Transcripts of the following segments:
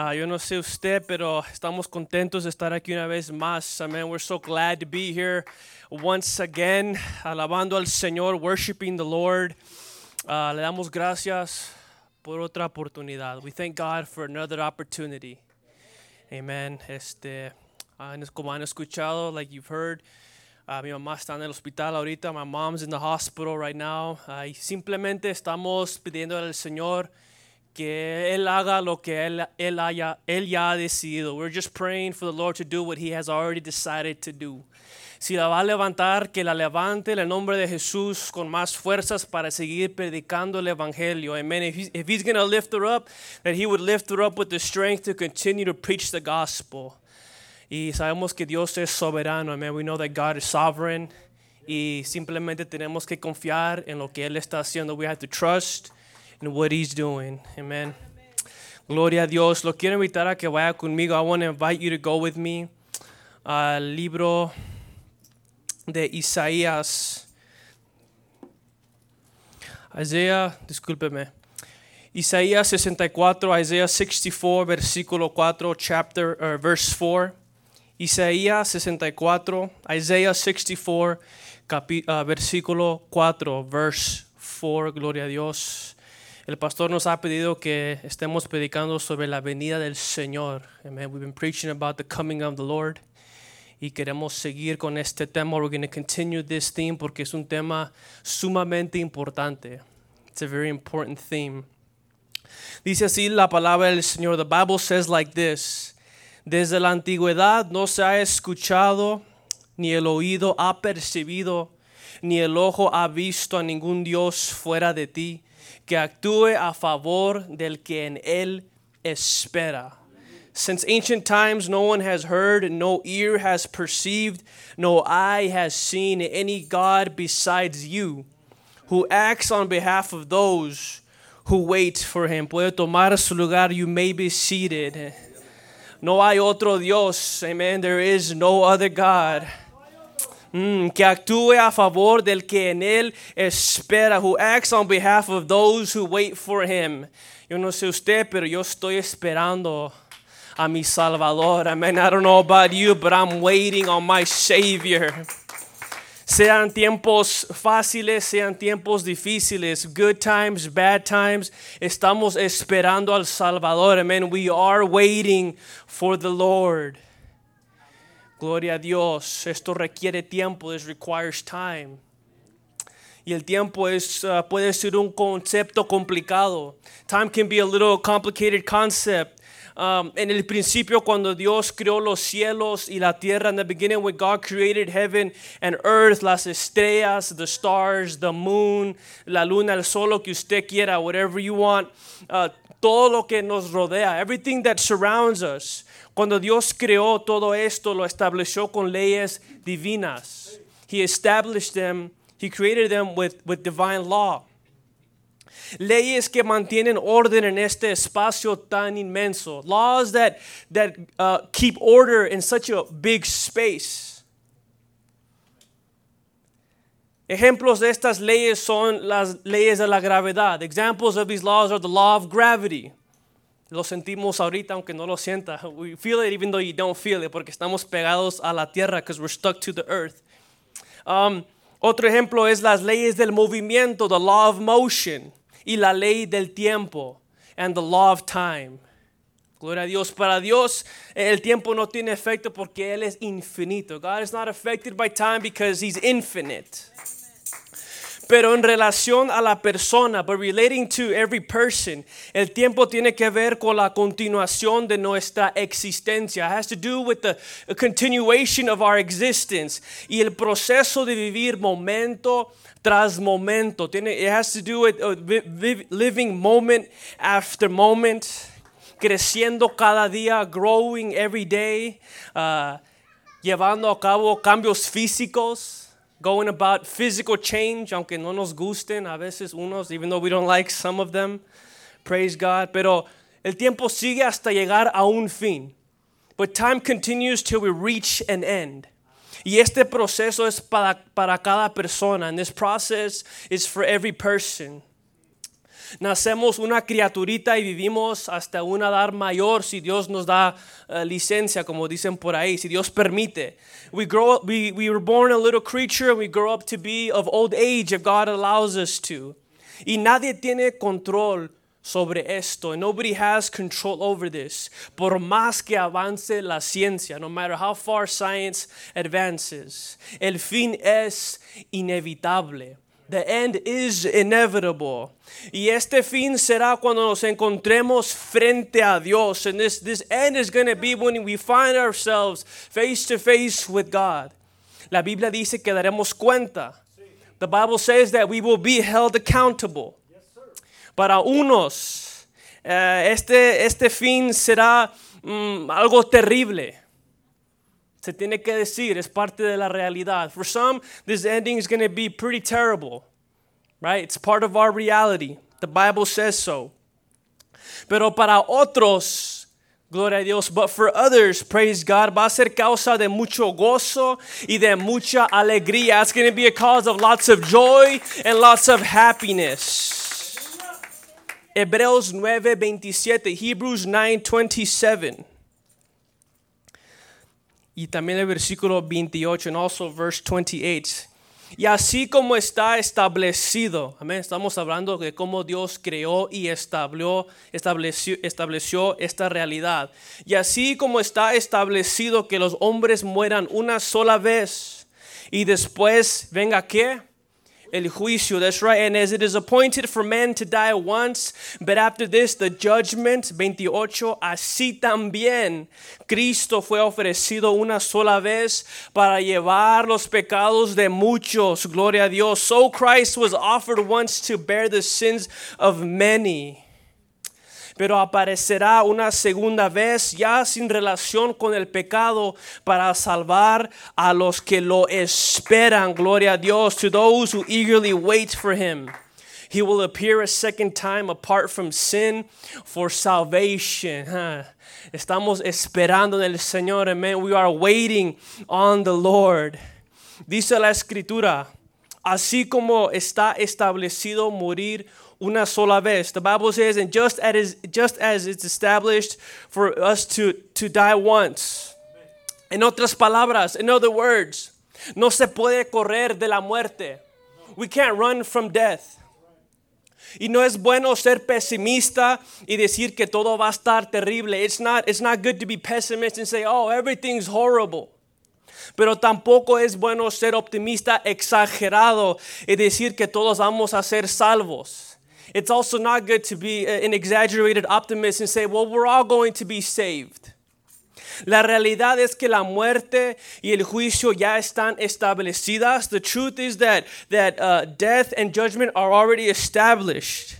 Ah, yo no sé usted, pero estamos contentos de estar aquí una vez más. Amen. We're so glad to be here once again, alabando al Señor, worshiping the Lord. Ah, le damos gracias por otra oportunidad. We thank God for another opportunity. Amen. Este, como han escuchado, like you've heard, ah, mi mamá está en el hospital ahorita. My mom's in the hospital right now. Y simplemente estamos pidiendo al Señor que él haga lo que él, él, haya, él ya ha decidido. We're just praying for the Lord to do what he has already decided to do. Si la va a levantar, que la levante en el nombre de Jesús con más fuerzas para seguir predicando el evangelio. Amen. If he's, if he's going to lift her up, that he would lift her up with the strength to continue to preach the gospel. Y sabemos que Dios es soberano. Amen. We know that God is sovereign. Y simplemente tenemos que confiar en lo que Él está haciendo. We have to trust in what he's doing. Amen. Gloria a Dios. Lo quiero invitar a que vaya conmigo. I want to invite you to go with me al libro de Isaías. Isaiah, discúlpeme. Isaías 64, Isaiah 64, versículo 4, chapter, or verse 4. Isaías 64, Isaiah 64, capi, uh, versículo 4, verse 4, gloria a Dios. El pastor nos ha pedido que estemos predicando sobre la venida del Señor. Amen. We've been preaching about the coming of the Lord. Y queremos seguir con este tema. We're going to continue this theme porque es un tema sumamente importante. It's a very important theme. Dice así la palabra del Señor. The Bible says like this. Desde la antigüedad no se ha escuchado, ni el oído ha percibido, ni el ojo ha visto a ningún Dios fuera de ti que actúe a favor del que en él espera. Since ancient times, no one has heard, no ear has perceived, no eye has seen any God besides you, who acts on behalf of those who wait for him. Puede tomar su lugar, you may be seated. No hay otro Dios, amen. There is no other God. Mm, que actúe a favor del que en él espera, who acts on behalf of those who wait for him. Yo no sé usted, pero yo estoy esperando a mi Salvador. Amen. I don't know about you, but I'm waiting on my Savior. Sean tiempos fáciles, sean tiempos difíciles, good times, bad times, estamos esperando al Salvador. Amen. We are waiting for the Lord. Gloria a Dios. Esto requiere tiempo. This requires time. Y el tiempo es, uh, puede ser un concepto complicado. Time can be a little complicated concept. Um, en el principio, cuando Dios creó los cielos y la tierra, in the beginning, when God created heaven and earth, las estrellas, the stars, the moon, la luna, el sol, que usted quiera, whatever you want, uh, todo lo que nos rodea, everything that surrounds us. Cuando Dios creó todo esto, lo estableció con leyes divinas. He established them, He created them with, with divine law. Leyes que mantienen orden en este espacio tan inmenso. Laws that, that uh, keep order in such a big space. Ejemplos de estas leyes son las leyes de la gravedad. Examples of these laws are the law of gravity. Lo sentimos ahorita aunque no lo sienta. We feel it even though you don't feel it porque estamos pegados a la tierra because we're stuck to the earth. Um, otro ejemplo es las leyes del movimiento, the law of motion, y la ley del tiempo, and the law of time. Gloria a Dios. Para Dios el tiempo no tiene efecto porque Él es infinito. God is not affected by time because He's infinite. Pero en relación a la persona, but relating to every person, el tiempo tiene que ver con la continuación de nuestra existencia. It has to do with the continuation of our existence. Y el proceso de vivir momento tras momento. Tiene, it has to do with uh, living moment after moment. Creciendo cada día, growing every day. Uh, llevando a cabo cambios físicos going about physical change, aunque no nos gusten a veces unos, even though we don't like some of them. Praise God. Pero el tiempo sigue hasta llegar a un fin. But time continues till we reach an end. Y este proceso es para, para cada persona. And this process is for every person. Nacemos una criaturita y vivimos hasta una edad mayor si Dios nos da uh, licencia, como dicen por ahí, si Dios permite. We grow up, we, we were born a little creature and we grow up to be of old age if God allows us to. Y nadie tiene control sobre esto. Nobody has control over this. Por más que avance la ciencia, no matter how far science advances, el fin es inevitable. The end is inevitable. Y este fin será cuando nos encontremos frente a Dios. And this, this end is going to be when we find ourselves face to face with God. La Biblia dice que daremos cuenta. The Bible says that we will be held accountable. Para unos, eh, este, este fin será mm, algo terrible. Se tiene que decir, es parte de la realidad. For some, this ending is going to be pretty terrible, right? It's part of our reality. The Bible says so. Pero para otros, gloria a Dios, but for others, praise God, va a ser causa de mucho gozo y de mucha alegría. It's going to be a cause of lots of joy and lots of happiness. Hebreos 9:27, Hebrews 9:27. Y también el versículo 28, and also verse 28. Y así como está establecido, amén, estamos hablando de cómo Dios creó y estableció, estableció, estableció esta realidad. Y así como está establecido que los hombres mueran una sola vez y después venga qué? El juicio, that's right. And as it is appointed for men to die once, but after this the judgment, 28, así también Cristo fue ofrecido una sola vez para llevar los pecados de muchos. Gloria a Dios. So Christ was offered once to bear the sins of many pero aparecerá una segunda vez ya sin relación con el pecado para salvar a los que lo esperan. Gloria a Dios, to those who eagerly wait for him. He will appear a second time apart from sin for salvation. Estamos esperando en el Señor, amen. We are waiting on the Lord. Dice la escritura, así como está establecido morir una sola vez. The Bible says, and just as, just as it's established for us to, to die once. En otras palabras, in other words, no se puede correr de la muerte. We can't run from death. Y no es bueno ser pesimista y decir que todo va a estar terrible. It's not, it's not good to be pessimist and say, oh, everything's horrible. Pero tampoco es bueno ser optimista exagerado y decir que todos vamos a ser salvos. It's also not good to be an exaggerated optimist and say, well, we're all going to be saved. La realidad es que la muerte y el juicio ya están establecidas. The truth is that, that uh, death and judgment are already established.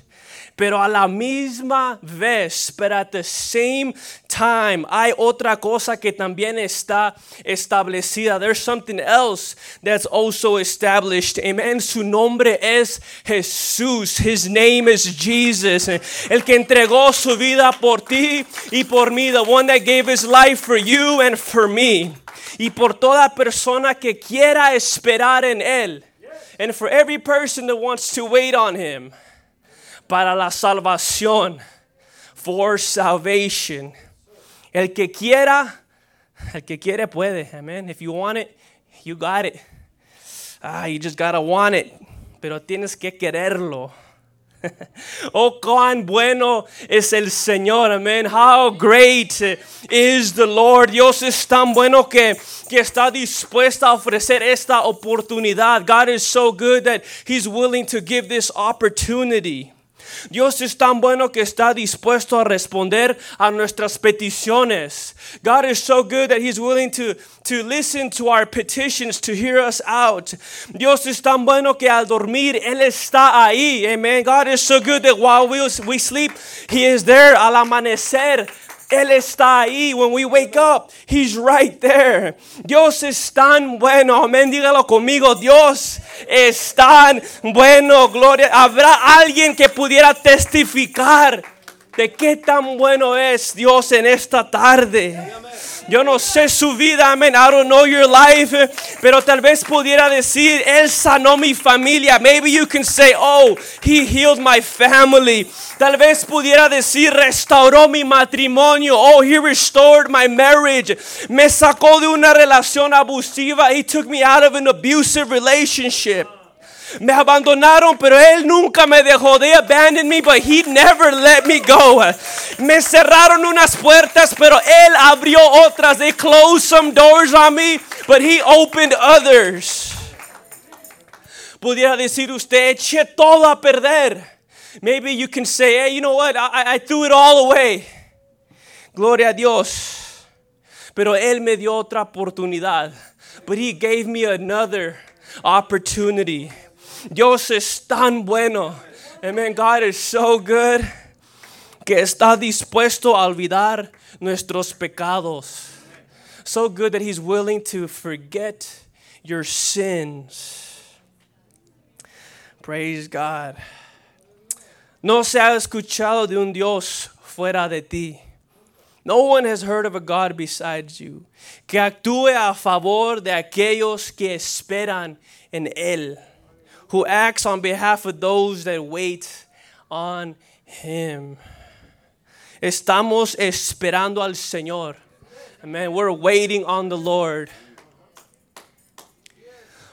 Pero a la misma vez, but at the same time, hay otra cosa que también está establecida. There's something else that's also established. Amen. Su nombre es Jesús. His name is Jesus. El que entregó su vida por ti y por mí. The one that gave his life for you and for me. Y por toda persona que quiera esperar en él. And for every person that wants to wait on him para la salvación. For salvation. El que quiera, el que quiere puede. Amen. If you want it, you got it. Ah, you just gotta want it. Pero tienes que quererlo. oh, cuán bueno es el Señor, amén. How great is the Lord. Dios es tan bueno que, que está dispuesto a ofrecer esta oportunidad. God is so good that He's willing to give this opportunity. Dios es tan bueno que está dispuesto a responder a nuestras peticiones. God is so good that He's willing to, to listen to our petitions, to hear us out. Dios es tan bueno que al dormir Él está ahí. Amen. God is so good that while we, we sleep, He is there al amanecer. Él está ahí. When we wake up, He's right there. Dios es tan bueno. Amén. Dígalo conmigo. Dios es tan bueno. Gloria. Habrá alguien que pudiera testificar de qué tan bueno es Dios en esta tarde. Yo no sé su vida, amén. I don't know your life. Pero tal vez pudiera decir, Él sanó mi familia. Maybe you can say, oh, He healed my family. Tal vez pudiera decir, restauró mi matrimonio. Oh, He restored my marriage. Me sacó de una relación abusiva. He took me out of an abusive relationship. Me abandonaron, pero Él nunca me dejó. They abandoned me, but He never let me go. Me cerraron unas puertas, pero Él abrió otras. They closed some doors on me, but He opened others. Pudiera decir usted, eché todo a perder. Maybe you can say, hey, you know what? I, I threw it all away. Gloria a Dios. Pero Él me dio otra oportunidad. But He gave me another opportunity. Dios es tan bueno. Amen. God is so good que está dispuesto a olvidar nuestros pecados. So good that He's willing to forget your sins. Praise God. No se ha escuchado de un Dios fuera de ti. No one has heard of a God besides you que actúe a favor de aquellos que esperan en Él. Who acts on behalf of those that wait on Him. Estamos esperando al Señor. Amen. We're waiting on the Lord.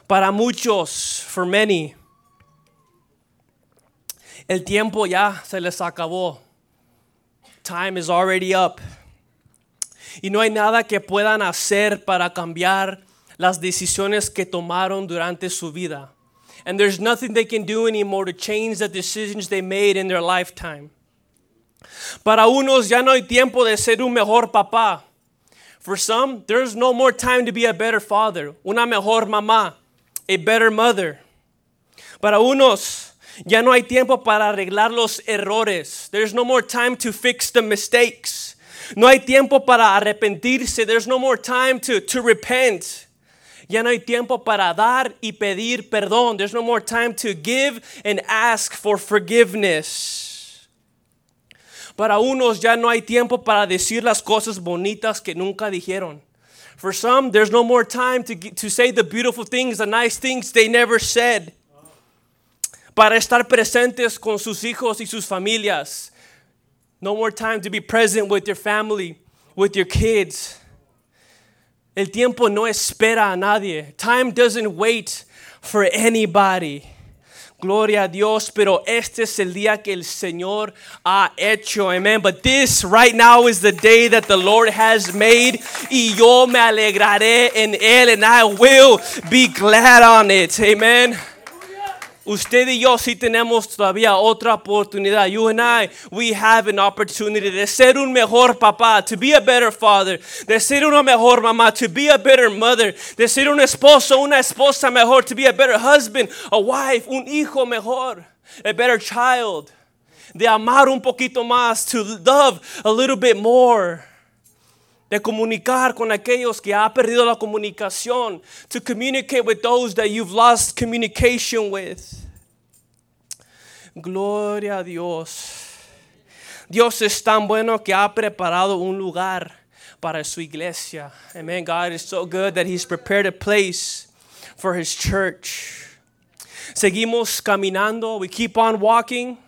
Para muchos, for many, el tiempo ya se les acabó. Time is already up. Y no hay nada que puedan hacer para cambiar las decisiones que tomaron durante su vida. And there's nothing they can do anymore to change the decisions they made in their lifetime. Para unos ya no hay tiempo de ser un mejor papá. For some, there's no more time to be a better father, una mejor mamá, a better mother. Para unos, ya no hay tiempo para arreglar los errores. There's no more time to fix the mistakes. No hay tiempo para arrepentirse. There's no more time to, to repent. Ya no hay tiempo para dar y pedir perdón. There's no more time to give and ask for forgiveness. Para unos ya no hay tiempo para decir las cosas bonitas que nunca dijeron. For some, there's no more time to, to say the beautiful things, the nice things they never said. Para estar presentes con sus hijos y sus familias. No more time to be present with your family, with your kids. El tiempo no espera a nadie. Time doesn't wait for anybody. Gloria a Dios, pero este es el día que el Señor ha hecho. Amen. But this right now is the day that the Lord has made. Y yo me alegraré en él, and I will be glad on it. Amen. Usted y yo sí tenemos todavía otra oportunidad. You and I, we have an opportunity de ser un mejor papá, to be a better father, de ser una mejor mamá, to be a better mother, de ser un esposo, una esposa mejor, to be a better husband, a wife, un hijo mejor, a better child, de amar un poquito más, to love a little bit more de comunicar con aquellos que ha perdido la comunicación, to communicate with those that you've lost communication with. Gloria a Dios. Dios es tan bueno que ha preparado un lugar para su iglesia. Amen. God is so good that He's prepared a place for His church. Seguimos caminando. We keep on walking.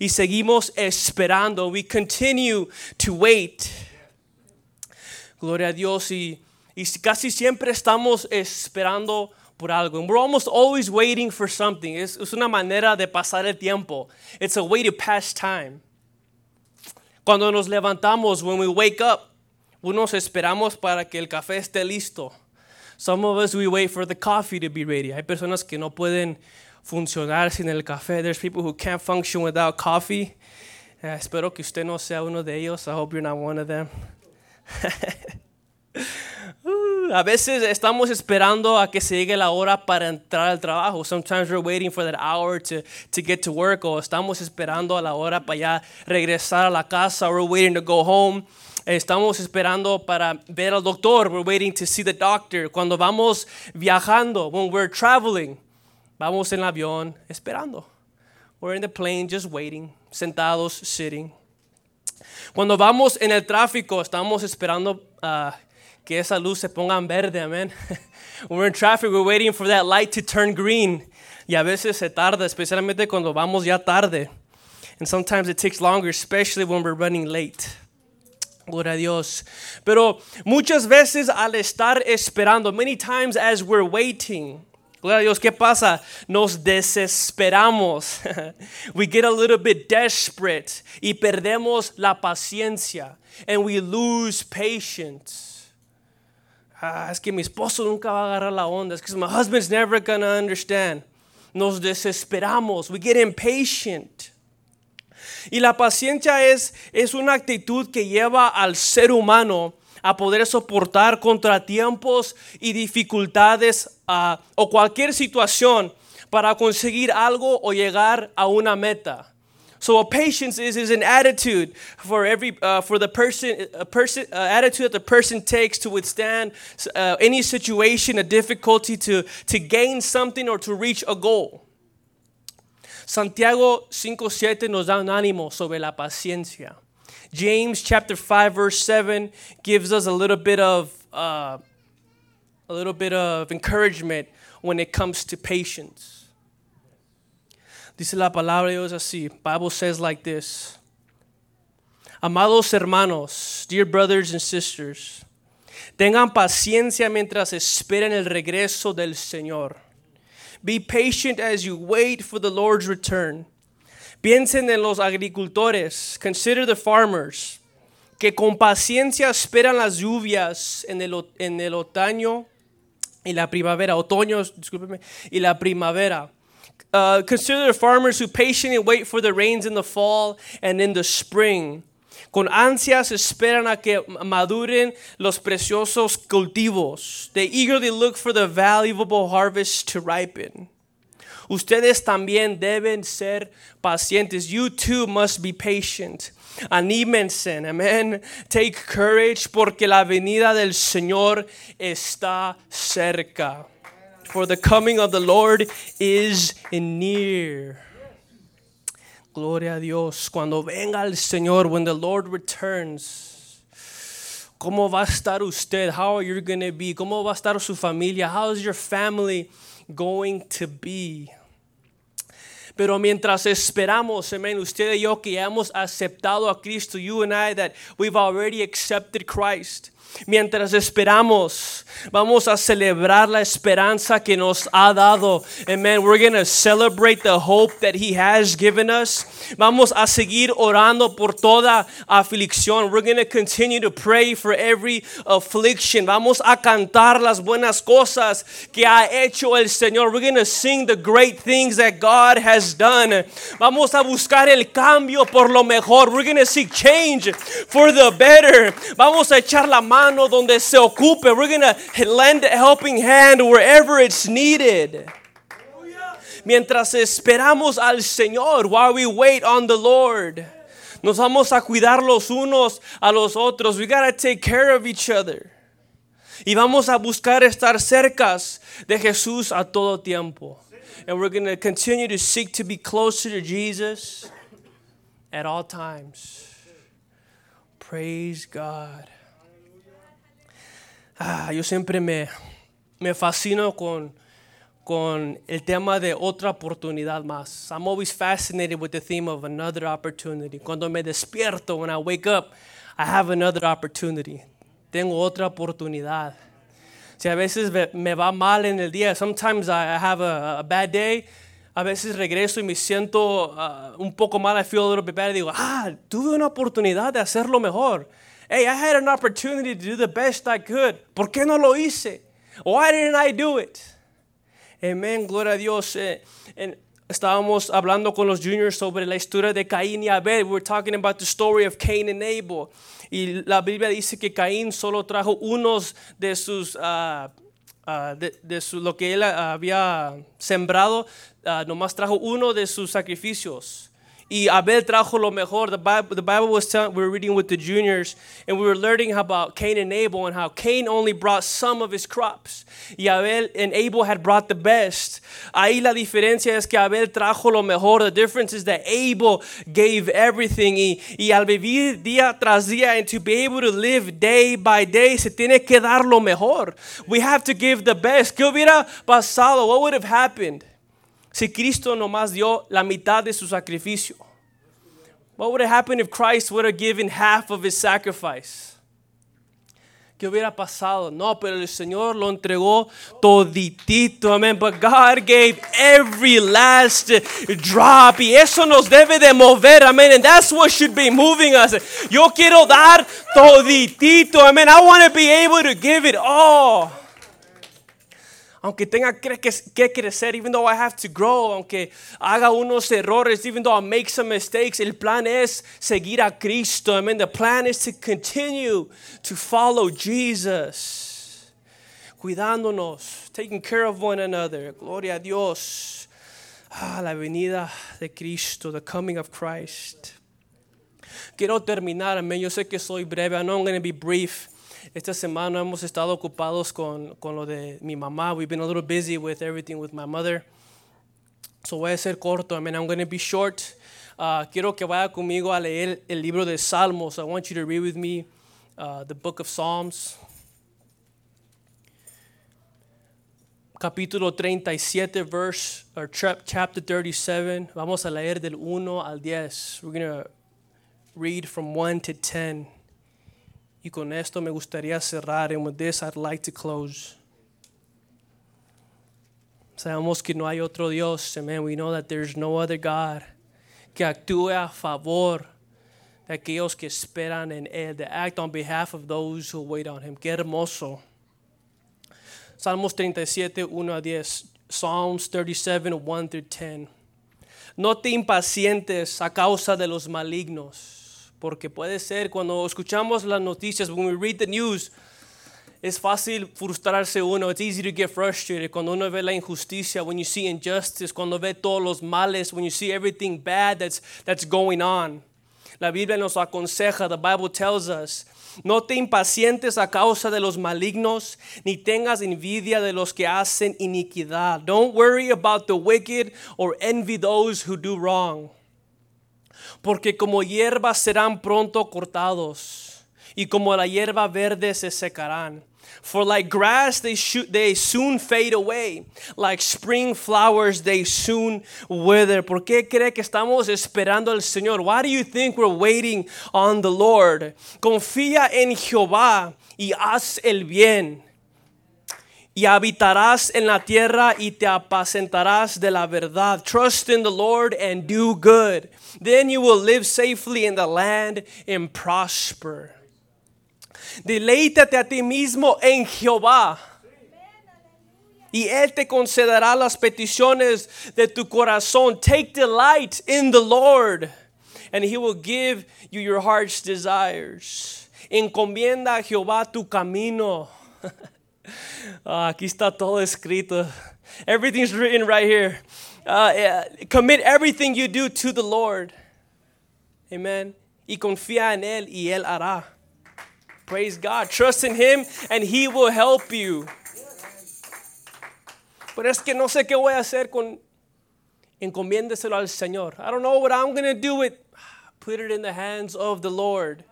Y seguimos esperando. We continue to wait. Gloria a Dios. Y, y casi siempre estamos esperando por algo. And we're almost always waiting for something. Es, es una manera de pasar el tiempo. It's a way to pass time. Cuando nos levantamos, when we wake up, unos esperamos para que el café esté listo. Some of us, we wait for the coffee to be ready. Hay personas que no pueden funcionar sin el café. There's people who can't function without coffee. Uh, espero que usted no sea uno de ellos. I hope you're not one of them. a veces estamos esperando a que se llegue la hora para entrar al trabajo. Sometimes we're waiting for that hour to, to get to work. O estamos esperando a la hora para ya regresar a la casa. We're waiting to go home. Estamos esperando para ver al doctor. We're waiting to see the doctor. Cuando vamos viajando, when we're traveling, vamos en el avión esperando. We're in the plane just waiting, sentados, sitting. Cuando vamos en el tráfico, estamos esperando uh, que esa luz se ponga en verde, amén. when we're in traffic, we're waiting for that light to turn green. Y a veces se tarda, especialmente cuando vamos ya tarde. And sometimes it takes longer, especially when we're running late. Gloria a Dios. Pero muchas veces al estar esperando, many times as we're waiting, Dios, ¿qué pasa? Nos desesperamos. we get a little bit desperate y perdemos la paciencia. And we lose patience. Ah, es que mi esposo nunca va a agarrar la onda. Es que my husband's never gonna understand. Nos desesperamos. We get impatient. Y la paciencia es, es una actitud que lleva al ser humano a poder soportar contratiempos y dificultades uh, o cualquier situación para conseguir algo o llegar a una meta. So a patience is, is an attitude for every uh, for the person a person uh, attitude that the person takes to withstand uh, any situation, a difficulty to to gain something or to reach a goal. Santiago 5:7 nos da un ánimo sobre la paciencia. James chapter 5 verse 7 gives us a little bit of uh, a little bit of encouragement when it comes to patience. Dice la palabra de Dios así. Bible says like this. Amados hermanos, dear brothers and sisters, tengan paciencia mientras esperan el regreso del Señor. Be patient as you wait for the Lord's return. Piensen en los agricultores. Consider the farmers que con paciencia esperan las lluvias en el, en el otoño y la primavera. Otoño, discúlpeme, y la primavera. Uh, consider the farmers who patiently wait for the rains in the fall and in the spring. Con ansias esperan a que maduren los preciosos cultivos. They eagerly look for the valuable harvest to ripen. Ustedes también deben ser pacientes. You too must be patient. Anímense, amén. Take courage porque la venida del Señor está cerca. For the coming of the Lord is near. Gloria a Dios. Cuando venga el Señor, when the Lord returns, ¿cómo va a estar usted? How are you going to be? ¿Cómo va a estar su familia? How is your family going to be? Pero mientras esperamos, amén, usted y yo que hemos aceptado a Cristo, you and I, that we've already accepted Christ. Mientras esperamos, vamos a celebrar la esperanza que nos ha dado. Amen. We're going to celebrate the hope that He has given us. Vamos a seguir orando por toda aflicción. We're going to continue to pray for every affliction. Vamos a cantar las buenas cosas que ha hecho el Señor. We're going to sing the great things that God has done. Vamos a buscar el cambio por lo mejor. We're going to seek change for the better. Vamos a echar la mano mano donde se ocupe. We're going to lend a helping hand wherever it's needed. Mientras esperamos al Señor, while we wait on the Lord, nos vamos a cuidar los unos a los otros. We gotta take care of each other. Y vamos a buscar estar cercas de Jesús a todo tiempo. And we're going to continue to seek to be closer to Jesus at all times. Praise God. Ah, yo siempre me, me fascino con, con el tema de otra oportunidad más. I'm always fascinated with the theme of another opportunity. Cuando me despierto, when I wake up, I have another opportunity. Tengo otra oportunidad. Si a veces me va mal en el día, sometimes I have a, a bad day, a veces regreso y me siento uh, un poco mal, I feel a little bit bad, y digo, ah, tuve una oportunidad de hacerlo mejor. Hey, I had an opportunity to do the best I could. ¿Por qué no lo hice? Why didn't I do it? Amen, gloria a Dios. Eh, estábamos hablando con los juniors sobre la historia de Caín y Abel. We were talking about the story of Cain and Abel. Y la Biblia dice que Caín solo trajo unos de sus, uh, de, de su, lo que él había sembrado, uh, nomás trajo uno de sus sacrificios. Y Abel trajo lo mejor. The Bible, the Bible was telling, we were reading with the juniors, and we were learning about Cain and Abel and how Cain only brought some of his crops. Y Abel and Abel had brought the best. Ahí la diferencia es que Abel trajo lo mejor. The difference is that Abel gave everything. Y, y al vivir día tras día and to be able to live day by day, se tiene que dar lo mejor. We have to give the best. ¿Qué hubiera pasado? What would have happened? Si Cristo nomás dio la mitad de su sacrificio? What would have happened if Christ would have given half of his sacrifice? ¿Qué hubiera pasado? No, pero el Señor lo entregó toditito, amén. But God gave every last drop. Y eso nos debe de mover, amén. And that's what should be moving us. Yo quiero dar toditito, amén. I want to be able to give it all aunque tenga que, crecer, even though I have to grow, aunque haga unos errores, even though I make some mistakes, el plan es seguir a Cristo. I mean, the plan is to continue to follow Jesus. Cuidándonos, taking care of one another. Gloria a Dios. Ah, la venida de Cristo, the coming of Christ. Quiero terminar, amén. Yo sé que soy breve. I know I'm going to be brief. Esta semana hemos estado ocupados con, con lo de mi mamá. We've been a little busy with everything with my mother. So voy a ser corto. I mean, I'm going to be short. Uh, quiero que vaya conmigo a leer el libro de Salmos. I want you to read with me uh, the book of Psalms. Capítulo 37, verse, or chapter 37. Vamos a leer del 1 al 10. We're going to read from 1 to 10. Y con esto me gustaría cerrar. And with this, I'd like to close. Sabemos que no hay otro Dios. Amen. We know that there's no other God que actúe a favor de aquellos que esperan en Él, to act on behalf of those who wait on Him. Qué hermoso. Salmos 37, 1 a 10. Psalms 37, 1 through 10. No te impacientes a causa de los malignos porque puede ser cuando escuchamos las noticias, when we read the news, es fácil frustrarse uno. It's easy to get frustrated cuando uno ve la injusticia, when you see injustice, cuando ve todos los males, when you see everything bad that's, that's going on. La Biblia nos aconseja, the Bible tells us, no te impacientes a causa de los malignos, ni tengas envidia de los que hacen iniquidad. Don't worry about the wicked or envy those who do wrong porque como hierba serán pronto cortados, y como la hierba verde se secarán. For like grass they, shoot, they soon fade away, like spring flowers they soon wither. ¿Por qué cree que estamos esperando al Señor? Why do you think we're waiting on the Lord? Confía en Jehová y haz el bien y habitarás en la tierra y te apacentarás de la verdad. Trust in the Lord and do good. Then you will live safely in the land and prosper. Deleítate a ti mismo en Jehová. Y Él te concederá las peticiones de tu corazón. Take delight in the Lord, and He will give you your heart's desires. Encomienda a Jehová tu camino. Uh, aquí está todo escrito. Everything's written right here. Uh, yeah, commit everything you do to the Lord. Amen. Y confía en Él y Él hará. Praise God. Trust in Him and He will help you. Pero es que no sé qué voy a hacer con encomiéndeselo al Señor. I don't know what I'm going to do with put it in the hands of the Lord.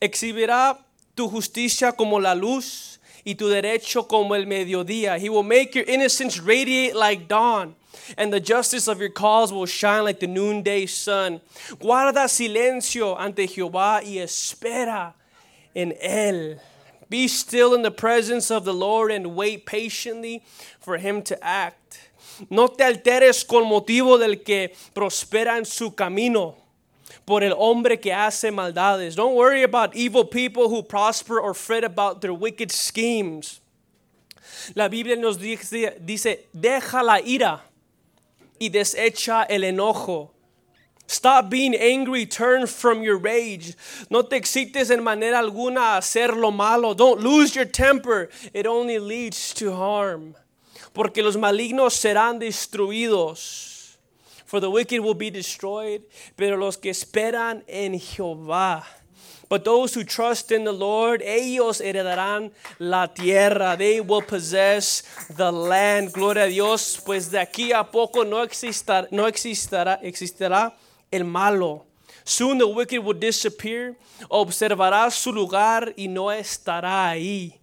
Exhibirá tu justicia como la luz y tu derecho como el mediodía. He will make your innocence radiate like dawn. And the justice of your cause will shine like the noonday sun. Guarda silencio ante Jehová y espera en él. Be still in the presence of the Lord and wait patiently for him to act. No te alteres con motivo del que prospera en su camino por el hombre que hace maldades. Don't worry about evil people who prosper or fret about their wicked schemes. La Biblia nos dice, dice deja la ira y desecha el enojo. Stop being angry, turn from your rage. No te excites en manera alguna a hacer lo malo. Don't lose your temper, it only leads to harm. Porque los malignos serán destruidos. For the wicked will be destroyed, pero los que esperan en Jehová. But those who trust in the Lord, ellos heredarán la tierra. They will possess the land. Gloria a Dios, pues de aquí a poco no existará, no existará, existirá el malo. Soon the wicked will disappear. Observará su lugar y no estará ahí.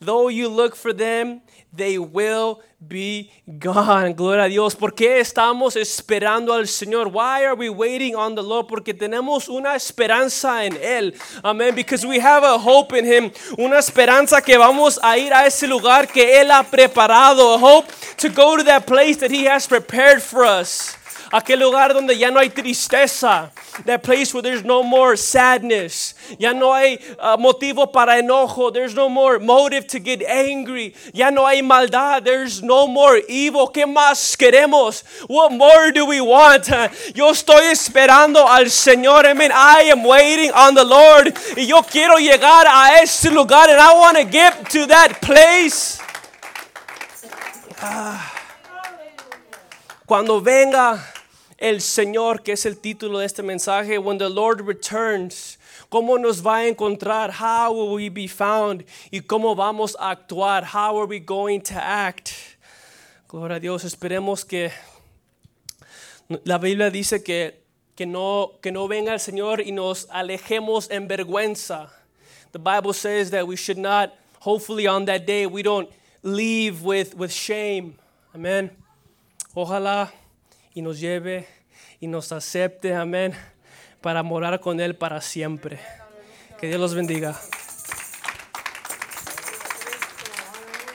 Though you look for them, they will be gone. Gloria a Dios. ¿Por qué estamos esperando al Señor? Why are we waiting on the Lord? Porque tenemos una esperanza en Él. Amén. Because we have a hope in Him. Una esperanza que vamos a ir a ese lugar que Él ha preparado. A hope to go to that place that He has prepared for us. Aquel lugar donde ya no hay tristeza. That place where there's no more sadness. Ya no hay uh, motivo para enojo. There's no more motive to get angry. Ya no hay maldad. There's no more evil. ¿Qué más queremos? What more do we want? Yo estoy esperando al Señor. Amen. I am waiting on the Lord. Y yo quiero llegar a ese lugar. And I want to get to that place. Ah. Cuando venga el Señor, que es el título de este mensaje, when the Lord returns, ¿cómo nos va a encontrar? How will we be found? ¿Y cómo vamos a actuar? How are we going to act? Gloria a Dios, esperemos que la Biblia dice que, que, no, que no venga el Señor y nos alejemos en vergüenza. The Bible says that we should not, hopefully on that day, we don't leave with, with shame. Amen. Ojalá y nos lleve y nos acepte, amén, para morar con Él para siempre. Que Dios los bendiga.